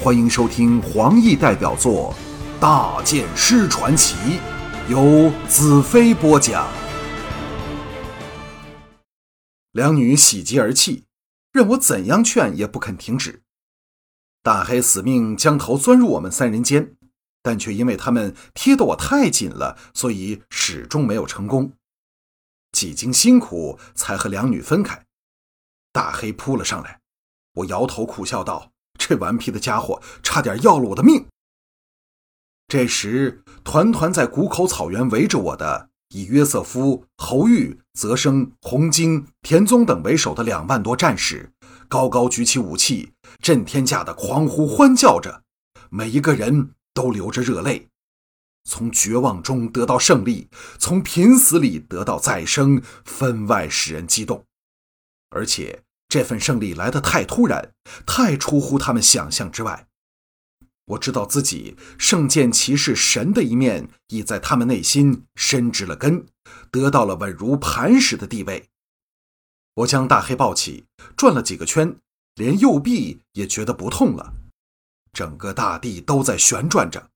欢迎收听黄奕代表作《大剑师传奇》，由子飞播讲。两女喜极而泣，任我怎样劝也不肯停止。大黑死命将头钻入我们三人间，但却因为他们贴得我太紧了，所以始终没有成功。几经辛苦，才和两女分开。大黑扑了上来，我摇头苦笑道：“这顽皮的家伙，差点要了我的命。”这时，团团在谷口草原围着我的，以约瑟夫、侯玉、泽生、洪金、田宗等为首的两万多战士，高高举起武器，震天价的狂呼欢叫着，每一个人都流着热泪。从绝望中得到胜利，从濒死里得到再生，分外使人激动。而且这份胜利来得太突然，太出乎他们想象之外。我知道自己圣剑骑士神的一面已在他们内心深植了根，得到了稳如磐石的地位。我将大黑抱起，转了几个圈，连右臂也觉得不痛了。整个大地都在旋转着。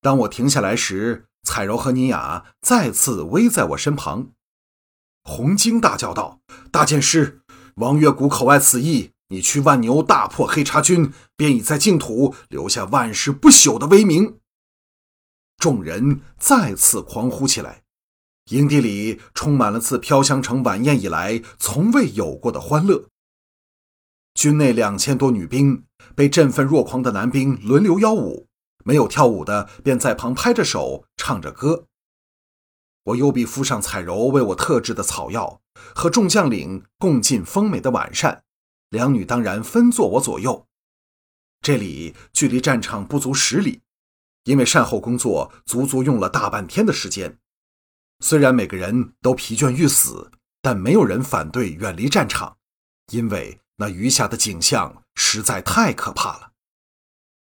当我停下来时，彩柔和尼雅再次围在我身旁。红晶大叫道：“大剑师，王月谷口外此役，你去万牛大破黑茶军，便已在净土留下万世不朽的威名。”众人再次狂呼起来，营地里充满了自飘香城晚宴以来从未有过的欢乐。军内两千多女兵被振奋若狂的男兵轮流邀舞。没有跳舞的，便在旁拍着手，唱着歌。我右臂敷上彩柔为我特制的草药，和众将领共进丰美的晚膳。两女当然分坐我左右。这里距离战场不足十里，因为善后工作足足用了大半天的时间。虽然每个人都疲倦欲死，但没有人反对远离战场，因为那余下的景象实在太可怕了。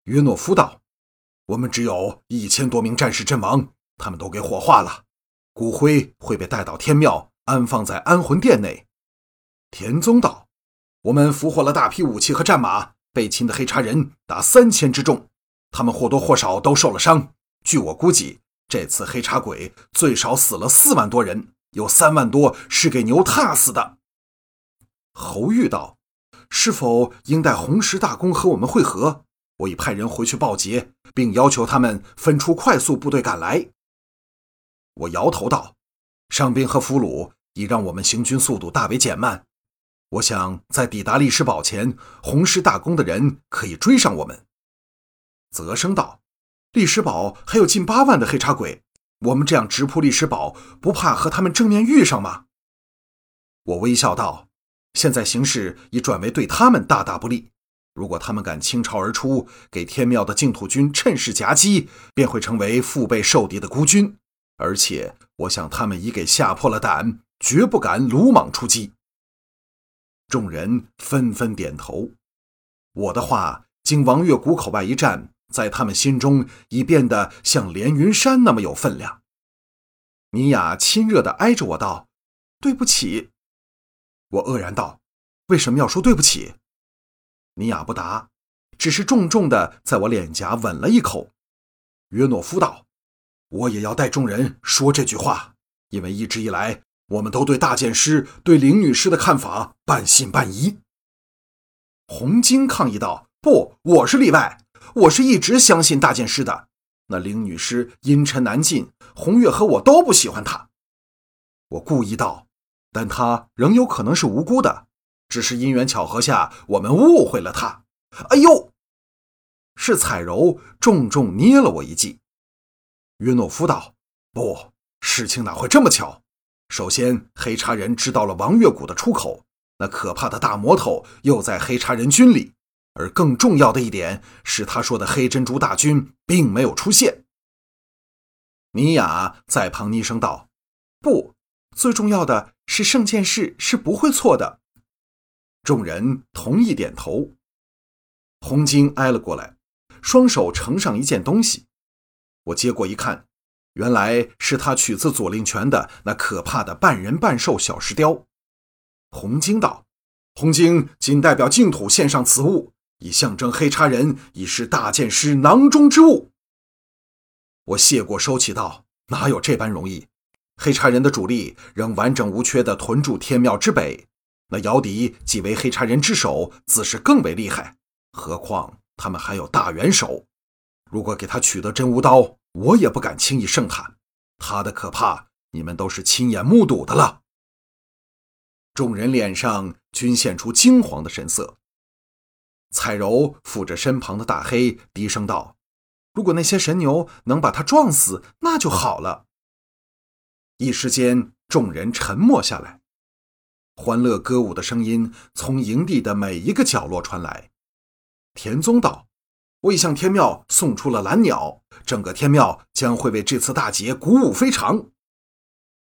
约诺夫道。我们只有一千多名战士阵亡，他们都给火化了，骨灰会被带到天庙，安放在安魂殿内。田宗道：“我们俘获了大批武器和战马，被擒的黑茶人达三千之众，他们或多或少都受了伤。据我估计，这次黑茶鬼最少死了四万多人，有三万多是给牛踏死的。”侯玉道：“是否应待红石大公和我们会合？”我已派人回去报捷，并要求他们分出快速部队赶来。我摇头道：“伤兵和俘虏已让我们行军速度大为减慢。我想在抵达历史堡前，红狮大公的人可以追上我们。”泽生道：“历史堡还有近八万的黑茶鬼，我们这样直扑历史堡，不怕和他们正面遇上吗？”我微笑道：“现在形势已转为对他们大大不利。”如果他们敢倾巢而出，给天庙的净土军趁势夹击，便会成为腹背受敌的孤军。而且，我想他们已给吓破了胆，绝不敢鲁莽出击。众人纷纷点头。我的话经王月谷口外一战，在他们心中已变得像连云山那么有分量。尼雅亲热地挨着我道：“对不起。”我愕然道：“为什么要说对不起？”尼亚不答，只是重重的在我脸颊吻了一口。约诺夫道：“我也要带众人说这句话，因为一直以来，我们都对大剑师、对林女士的看法半信半疑。”红晶抗议道：“不，我是例外，我是一直相信大剑师的。那林女士阴沉难尽，红月和我都不喜欢她。”我故意道：“但她仍有可能是无辜的。”只是因缘巧合下，我们误会了她。哎呦，是彩柔重重捏了我一记。约诺夫道：“不，事情哪会这么巧？首先，黑茶人知道了王月谷的出口，那可怕的大魔头又在黑茶人军里。而更重要的一点是，他说的黑珍珠大军并没有出现。”尼雅在旁昵声道：“不，最重要的是圣剑士是不会错的。”众人同意点头。红晶挨了过来，双手呈上一件东西。我接过一看，原来是他取自左令权的那可怕的半人半兽小石雕。红晶道：“红晶仅代表净土献上此物，以象征黑叉人已是大剑师囊中之物。我谢过收起道：“哪有这般容易？黑叉人的主力仍完整无缺地屯驻天庙之北，那姚笛即为黑叉人之首，自是更为厉害。何况他们还有大元首，如果给他取得真无刀，我也不敢轻易盛喊。他的可怕，你们都是亲眼目睹的了。”众人脸上均现出惊惶的神色。彩柔扶着身旁的大黑，低声道：“如果那些神牛能把他撞死，那就好了。”一时间，众人沉默下来。欢乐歌舞的声音从营地的每一个角落传来。田宗道：“我已向天庙送出了蓝鸟，整个天庙将会为这次大捷鼓舞非常。”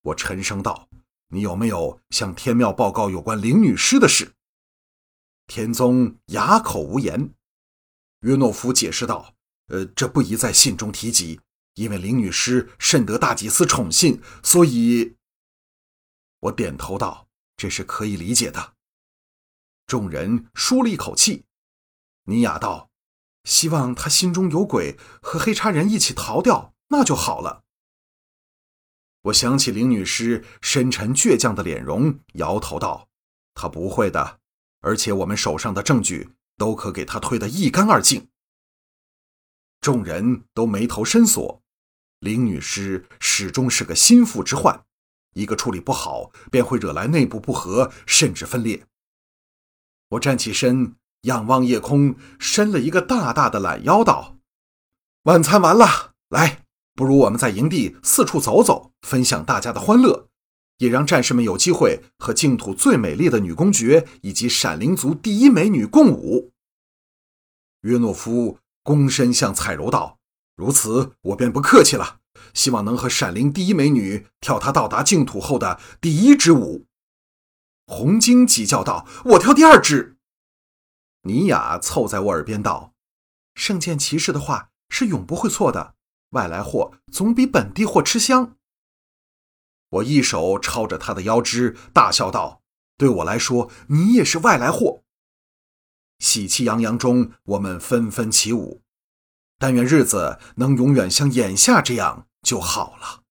我沉声道：“你有没有向天庙报告有关灵女尸的事？”天宗哑口无言。约诺夫解释道：“呃，这不宜在信中提及，因为灵女尸甚得大祭司宠信，所以。”我点头道：“这是可以理解的。”众人舒了一口气。尼雅道：“希望他心中有鬼，和黑叉人一起逃掉，那就好了。”我想起林女士深沉倔强的脸容，摇头道：“他不会的。”而且我们手上的证据都可给他推得一干二净。众人都眉头深锁，林女士始终是个心腹之患，一个处理不好，便会惹来内部不和，甚至分裂。我站起身，仰望夜空，伸了一个大大的懒腰，道：“晚餐完了，来，不如我们在营地四处走走，分享大家的欢乐。”也让战士们有机会和净土最美丽的女公爵以及闪灵族第一美女共舞。约诺夫躬身向彩柔道：“如此，我便不客气了。希望能和闪灵第一美女跳她到达净土后的第一支舞。”红晶急叫道：“我跳第二支。”尼雅凑在我耳边道：“圣剑骑士的话是永不会错的，外来货总比本地货吃香。”我一手抄着他的腰肢，大笑道：“对我来说，你也是外来货。”喜气洋洋中，我们纷纷起舞。但愿日子能永远像眼下这样就好了。